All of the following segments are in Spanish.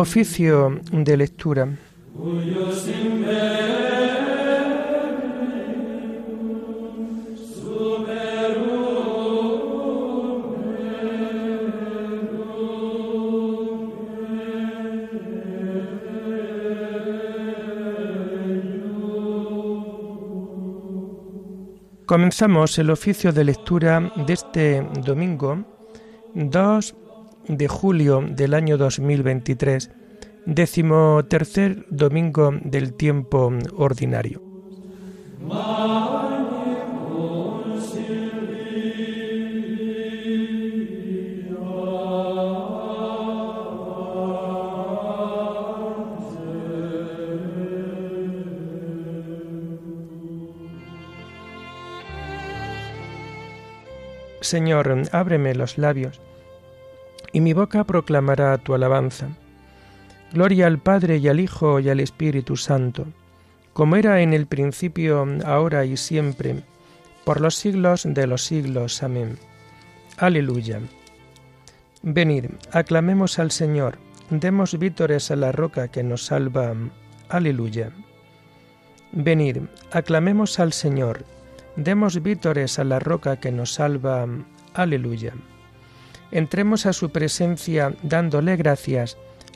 Oficio de lectura. Comenzamos el oficio de lectura de este domingo 2 de julio del año 2023, décimo tercer domingo del tiempo ordinario. Señor, ábreme los labios, y mi boca proclamará tu alabanza. Gloria al Padre y al Hijo y al Espíritu Santo, como era en el principio, ahora y siempre, por los siglos de los siglos. Amén. Aleluya. Venid, aclamemos al Señor, demos vítores a la roca que nos salva. Aleluya. Venid, aclamemos al Señor, Demos vítores a la roca que nos salva. Aleluya. Entremos a su presencia dándole gracias,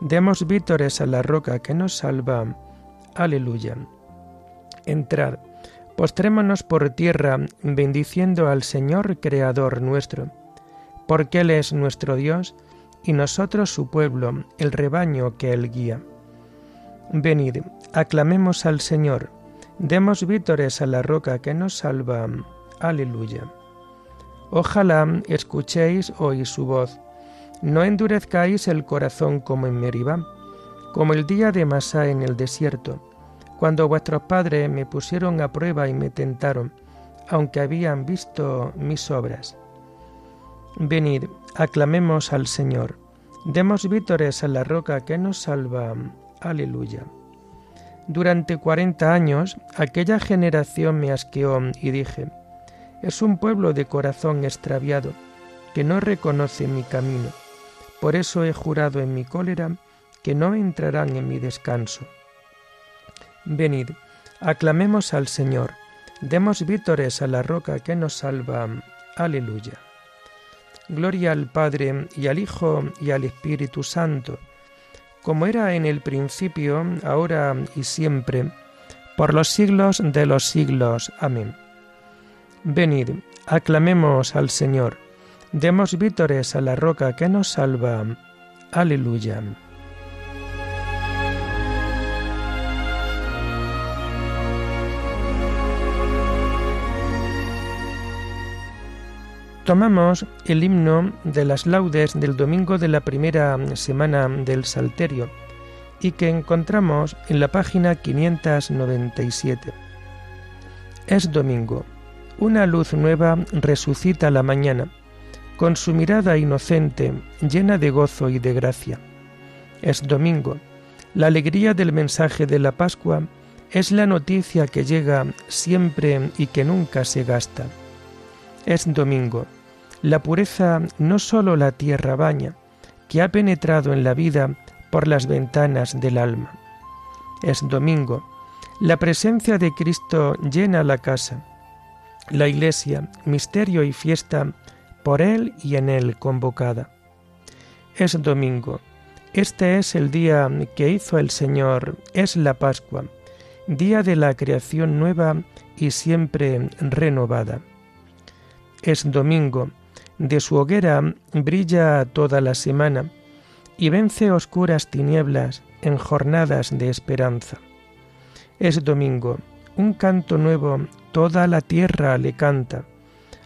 demos vítores a la roca que nos salva. Aleluya. Entrad, postrémonos por tierra, bendiciendo al Señor Creador nuestro, porque Él es nuestro Dios y nosotros su pueblo, el rebaño que Él guía. Venid, aclamemos al Señor, Demos vítores a la roca que nos salva. Aleluya. Ojalá escuchéis hoy su voz. No endurezcáis el corazón como en Meribá, como el día de Masá en el desierto, cuando vuestros padres me pusieron a prueba y me tentaron, aunque habían visto mis obras. Venid, aclamemos al Señor. Demos vítores a la roca que nos salva. Aleluya. Durante cuarenta años aquella generación me asqueó y dije, es un pueblo de corazón extraviado, que no reconoce mi camino. Por eso he jurado en mi cólera que no entrarán en mi descanso. Venid, aclamemos al Señor, demos vítores a la roca que nos salva. Aleluya. Gloria al Padre y al Hijo y al Espíritu Santo, como era en el principio, ahora y siempre, por los siglos de los siglos. Amén. Venid, aclamemos al Señor, demos vítores a la roca que nos salva. Aleluya. Tomamos el himno de las laudes del domingo de la primera semana del Salterio y que encontramos en la página 597. Es domingo. Una luz nueva resucita la mañana, con su mirada inocente, llena de gozo y de gracia. Es domingo. La alegría del mensaje de la Pascua es la noticia que llega siempre y que nunca se gasta. Es domingo la pureza no sólo la tierra baña, que ha penetrado en la vida por las ventanas del alma. Es domingo. La presencia de Cristo llena la casa. La iglesia, misterio y fiesta, por Él y en Él convocada. Es domingo. Este es el día que hizo el Señor, es la Pascua, día de la creación nueva y siempre renovada. Es domingo de su hoguera brilla toda la semana y vence oscuras tinieblas en jornadas de esperanza. Es domingo, un canto nuevo toda la tierra le canta,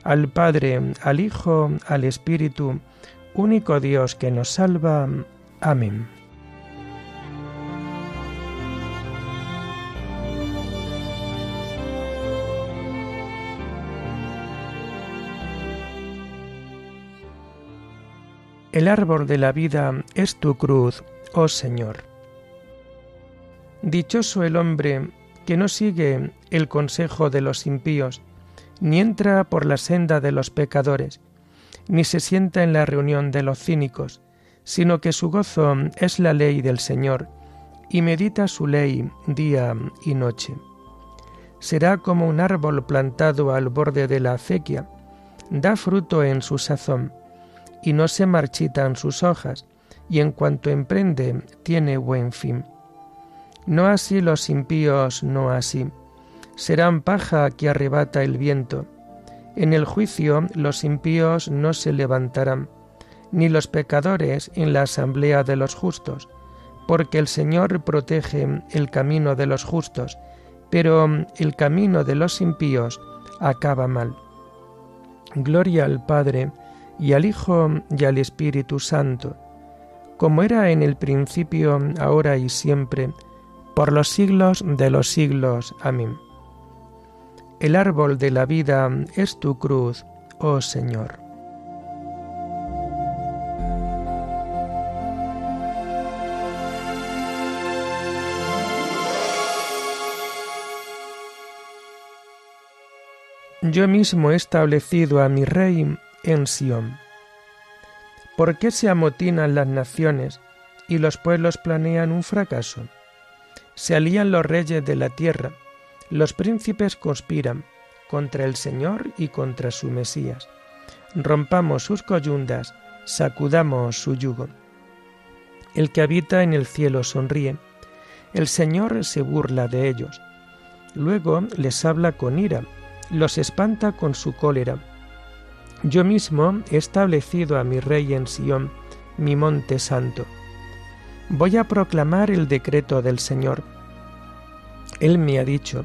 al Padre, al Hijo, al Espíritu, único Dios que nos salva. Amén. El árbol de la vida es tu cruz, oh Señor. Dichoso el hombre que no sigue el consejo de los impíos, ni entra por la senda de los pecadores, ni se sienta en la reunión de los cínicos, sino que su gozo es la ley del Señor, y medita su ley día y noche. Será como un árbol plantado al borde de la acequia, da fruto en su sazón, y no se marchitan sus hojas, y en cuanto emprende tiene buen fin. No así los impíos, no así. Serán paja que arrebata el viento. En el juicio los impíos no se levantarán, ni los pecadores en la asamblea de los justos, porque el Señor protege el camino de los justos, pero el camino de los impíos acaba mal. Gloria al Padre, y al Hijo, y al Espíritu Santo, como era en el principio, ahora y siempre, por los siglos de los siglos. Amén. El árbol de la vida es tu cruz, oh Señor. Yo mismo he establecido a mi rey en Sión. ¿Por qué se amotinan las naciones y los pueblos planean un fracaso? Se alían los reyes de la tierra, los príncipes conspiran contra el Señor y contra su Mesías. Rompamos sus coyundas, sacudamos su yugo. El que habita en el cielo sonríe, el Señor se burla de ellos. Luego les habla con ira, los espanta con su cólera. Yo mismo he establecido a mi rey en Sión, mi monte santo. Voy a proclamar el decreto del Señor. Él me ha dicho,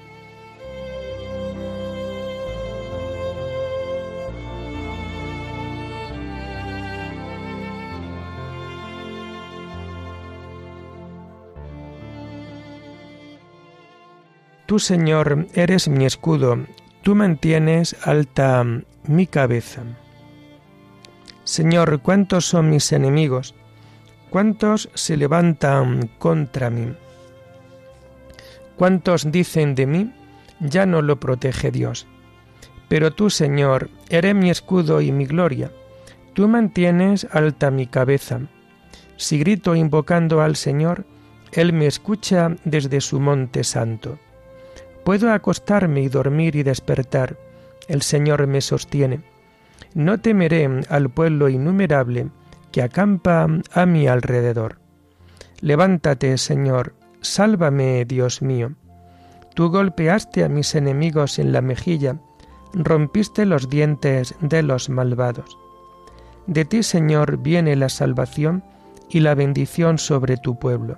Tú, Señor, eres mi escudo, tú mantienes alta mi cabeza. Señor, ¿cuántos son mis enemigos? ¿Cuántos se levantan contra mí? ¿Cuántos dicen de mí? Ya no lo protege Dios. Pero tú, Señor, eres mi escudo y mi gloria. Tú mantienes alta mi cabeza. Si grito invocando al Señor, Él me escucha desde su monte santo. Puedo acostarme y dormir y despertar. El Señor me sostiene. No temeré al pueblo innumerable que acampa a mi alrededor. Levántate, Señor, sálvame, Dios mío. Tú golpeaste a mis enemigos en la mejilla, rompiste los dientes de los malvados. De ti, Señor, viene la salvación y la bendición sobre tu pueblo.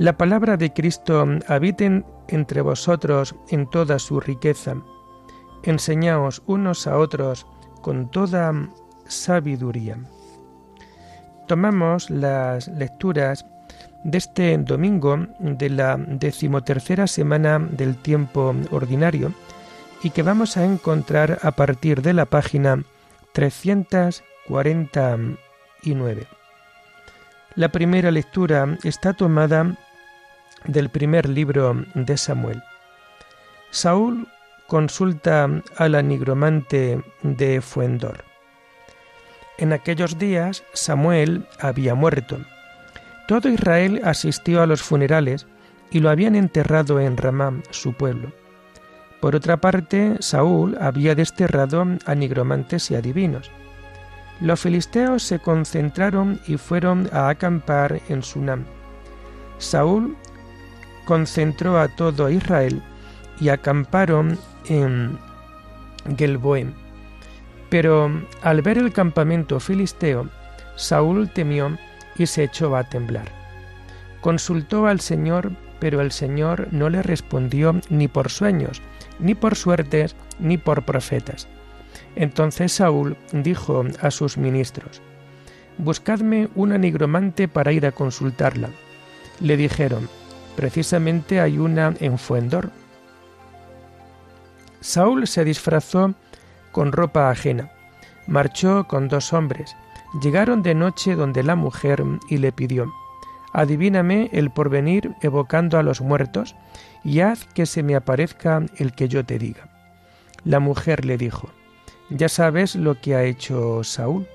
La palabra de Cristo habiten entre vosotros en toda su riqueza. Enseñaos unos a otros con toda sabiduría. Retomamos las lecturas de este domingo de la decimotercera semana del tiempo ordinario y que vamos a encontrar a partir de la página 349. La primera lectura está tomada del primer libro de Samuel. Saúl consulta al nigromante de Fuendor. En aquellos días Samuel había muerto. Todo Israel asistió a los funerales y lo habían enterrado en Ramá, su pueblo. Por otra parte, Saúl había desterrado a nigromantes y adivinos. Los filisteos se concentraron y fueron a acampar en Sunam. Saúl concentró a todo Israel y acamparon en Gelboem. Pero al ver el campamento filisteo, Saúl temió y se echó a temblar. Consultó al Señor, pero el Señor no le respondió ni por sueños, ni por suertes, ni por profetas. Entonces Saúl dijo a sus ministros, Buscadme una nigromante para ir a consultarla. Le dijeron, Precisamente hay una en Fuendor. Saúl se disfrazó con ropa ajena. Marchó con dos hombres. Llegaron de noche donde la mujer y le pidió, Adivíname el porvenir evocando a los muertos, y haz que se me aparezca el que yo te diga. La mujer le dijo, Ya sabes lo que ha hecho Saúl,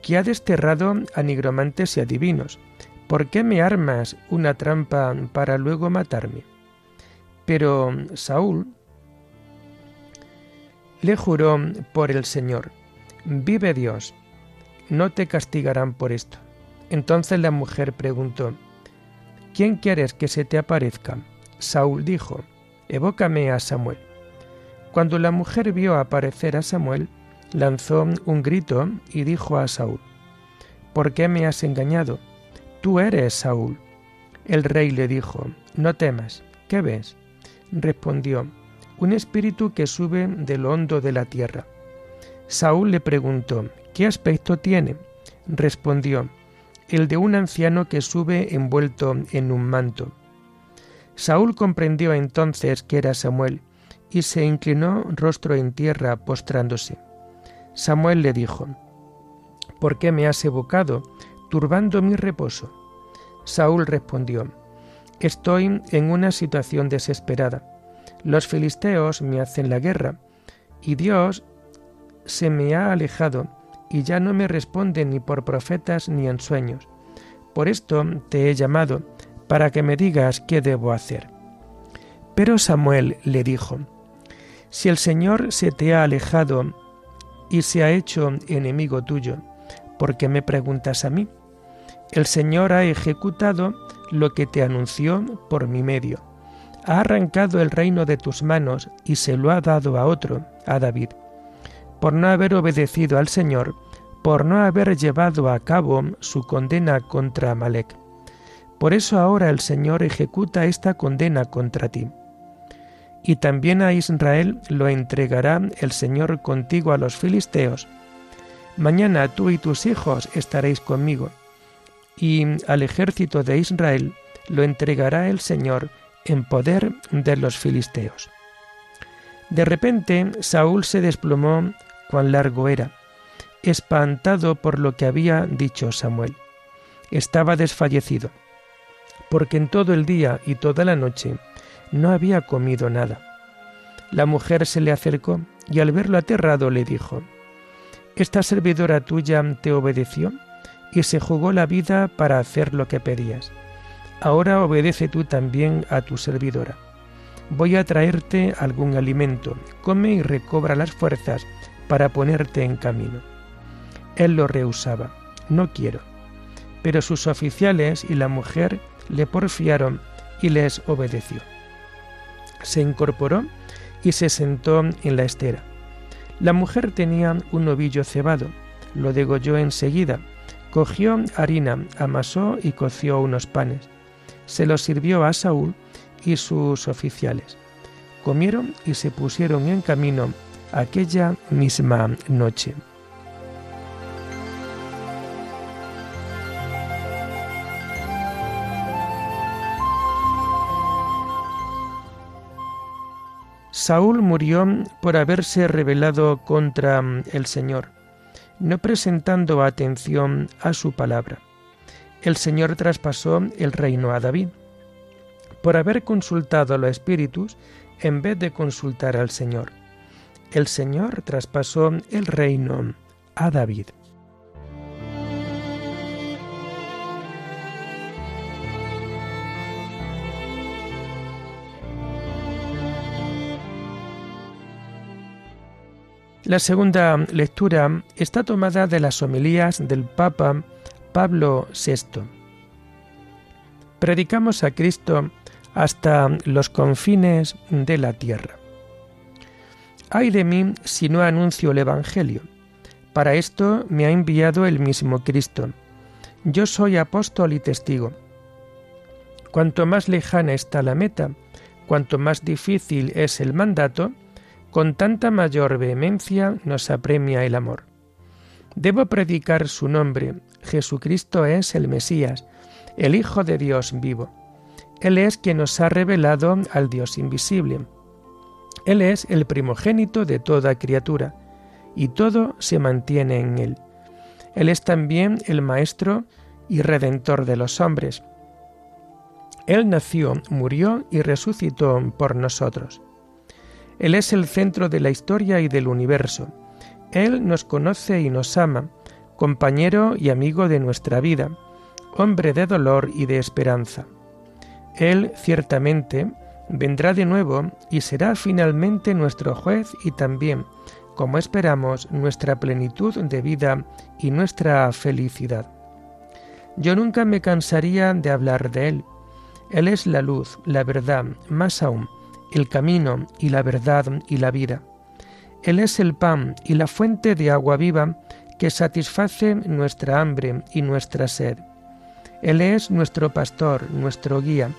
que ha desterrado a nigromantes y adivinos, ¿Por qué me armas una trampa para luego matarme? Pero Saúl le juró por el Señor, vive Dios, no te castigarán por esto. Entonces la mujer preguntó, ¿quién quieres que se te aparezca? Saúl dijo, evócame a Samuel. Cuando la mujer vio aparecer a Samuel, lanzó un grito y dijo a Saúl, ¿por qué me has engañado? Tú eres Saúl. El rey le dijo, No temas, ¿qué ves? Respondió, Un espíritu que sube de lo hondo de la tierra. Saúl le preguntó, ¿qué aspecto tiene? Respondió, el de un anciano que sube envuelto en un manto. Saúl comprendió entonces que era Samuel, y se inclinó rostro en tierra postrándose. Samuel le dijo, ¿Por qué me has evocado turbando mi reposo. Saúl respondió, Estoy en una situación desesperada. Los filisteos me hacen la guerra, y Dios se me ha alejado, y ya no me responde ni por profetas ni en sueños. Por esto te he llamado, para que me digas qué debo hacer. Pero Samuel le dijo, Si el Señor se te ha alejado y se ha hecho enemigo tuyo, ¿por qué me preguntas a mí? El Señor ha ejecutado lo que te anunció por mi medio. Ha arrancado el reino de tus manos y se lo ha dado a otro, a David. Por no haber obedecido al Señor, por no haber llevado a cabo su condena contra Amalek. Por eso ahora el Señor ejecuta esta condena contra ti. Y también a Israel lo entregará el Señor contigo a los filisteos. Mañana tú y tus hijos estaréis conmigo y al ejército de Israel lo entregará el Señor en poder de los filisteos. De repente Saúl se desplomó cuán largo era, espantado por lo que había dicho Samuel. Estaba desfallecido, porque en todo el día y toda la noche no había comido nada. La mujer se le acercó y al verlo aterrado le dijo, ¿Esta servidora tuya te obedeció? Y se jugó la vida para hacer lo que pedías. Ahora obedece tú también a tu servidora. Voy a traerte algún alimento, come y recobra las fuerzas para ponerte en camino. Él lo rehusaba, no quiero. Pero sus oficiales y la mujer le porfiaron y les obedeció. Se incorporó y se sentó en la estera. La mujer tenía un ovillo cebado, lo degolló enseguida Cogió harina, amasó y coció unos panes. Se los sirvió a Saúl y sus oficiales. Comieron y se pusieron en camino aquella misma noche. Saúl murió por haberse rebelado contra el Señor no presentando atención a su palabra. El Señor traspasó el reino a David, por haber consultado a los espíritus en vez de consultar al Señor. El Señor traspasó el reino a David. La segunda lectura está tomada de las homilías del Papa Pablo VI. Predicamos a Cristo hasta los confines de la tierra. Ay de mí si no anuncio el Evangelio. Para esto me ha enviado el mismo Cristo. Yo soy apóstol y testigo. Cuanto más lejana está la meta, cuanto más difícil es el mandato, con tanta mayor vehemencia nos apremia el amor. Debo predicar su nombre. Jesucristo es el Mesías, el Hijo de Dios vivo. Él es quien nos ha revelado al Dios invisible. Él es el primogénito de toda criatura, y todo se mantiene en Él. Él es también el Maestro y Redentor de los hombres. Él nació, murió y resucitó por nosotros. Él es el centro de la historia y del universo. Él nos conoce y nos ama, compañero y amigo de nuestra vida, hombre de dolor y de esperanza. Él ciertamente vendrá de nuevo y será finalmente nuestro juez y también, como esperamos, nuestra plenitud de vida y nuestra felicidad. Yo nunca me cansaría de hablar de Él. Él es la luz, la verdad, más aún, el camino y la verdad y la vida. Él es el pan y la fuente de agua viva que satisface nuestra hambre y nuestra sed. Él es nuestro pastor, nuestro guía,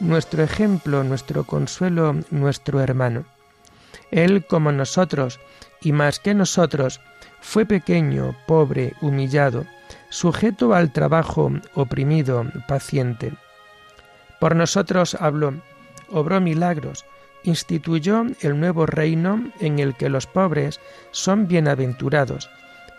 nuestro ejemplo, nuestro consuelo, nuestro hermano. Él, como nosotros, y más que nosotros, fue pequeño, pobre, humillado, sujeto al trabajo, oprimido, paciente. Por nosotros habló, obró milagros, instituyó el nuevo reino en el que los pobres son bienaventurados,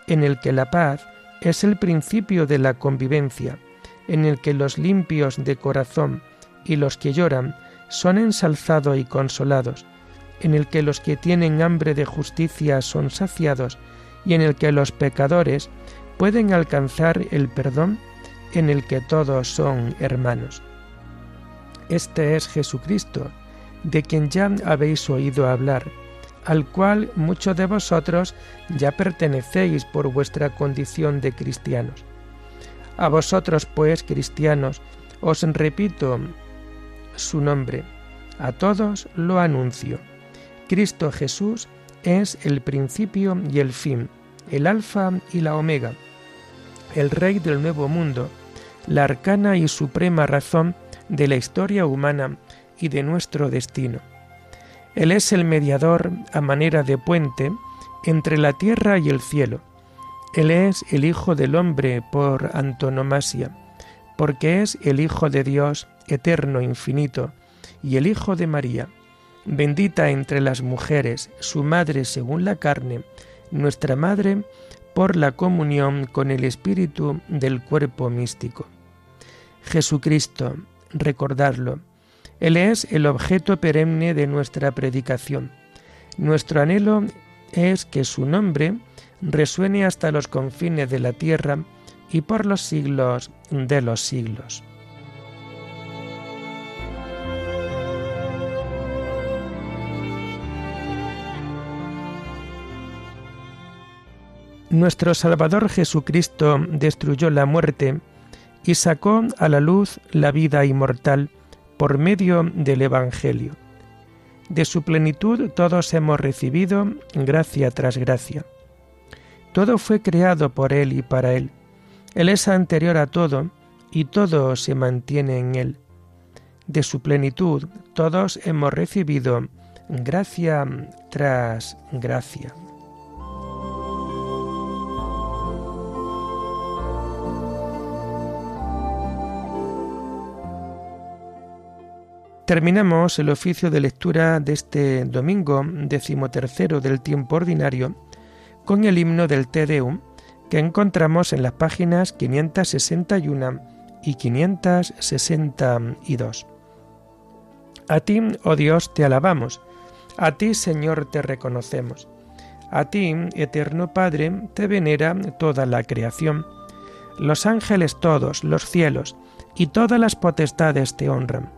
en el que la paz es el principio de la convivencia, en el que los limpios de corazón y los que lloran son ensalzados y consolados, en el que los que tienen hambre de justicia son saciados, y en el que los pecadores pueden alcanzar el perdón, en el que todos son hermanos. Este es Jesucristo, de quien ya habéis oído hablar, al cual muchos de vosotros ya pertenecéis por vuestra condición de cristianos. A vosotros, pues, cristianos, os repito su nombre, a todos lo anuncio. Cristo Jesús es el principio y el fin, el alfa y la omega, el rey del nuevo mundo, la arcana y suprema razón de la historia humana y de nuestro destino. Él es el mediador a manera de puente entre la tierra y el cielo. Él es el Hijo del hombre por antonomasia, porque es el Hijo de Dios eterno, infinito, y el Hijo de María, bendita entre las mujeres, su madre según la carne, nuestra madre por la comunión con el Espíritu del cuerpo místico. Jesucristo, recordarlo, él es el objeto perenne de nuestra predicación. Nuestro anhelo es que su nombre resuene hasta los confines de la tierra y por los siglos de los siglos. Nuestro Salvador Jesucristo destruyó la muerte y sacó a la luz la vida inmortal por medio del Evangelio. De su plenitud todos hemos recibido gracia tras gracia. Todo fue creado por Él y para Él. Él es anterior a todo y todo se mantiene en Él. De su plenitud todos hemos recibido gracia tras gracia. Terminamos el oficio de lectura de este domingo decimotercero del tiempo ordinario con el himno del Te Deum que encontramos en las páginas 561 y 562. A ti, oh Dios, te alabamos, a ti, Señor, te reconocemos, a ti, eterno Padre, te venera toda la creación. Los ángeles todos, los cielos y todas las potestades te honran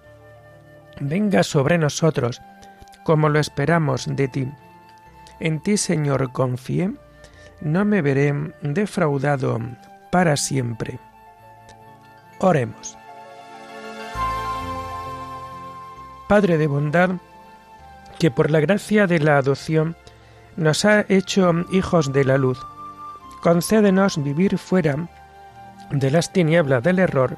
venga sobre nosotros, como lo esperamos de ti. En ti, Señor, confié, no me veré defraudado para siempre. Oremos. Padre de bondad, que por la gracia de la adopción nos ha hecho hijos de la luz, concédenos vivir fuera de las tinieblas del error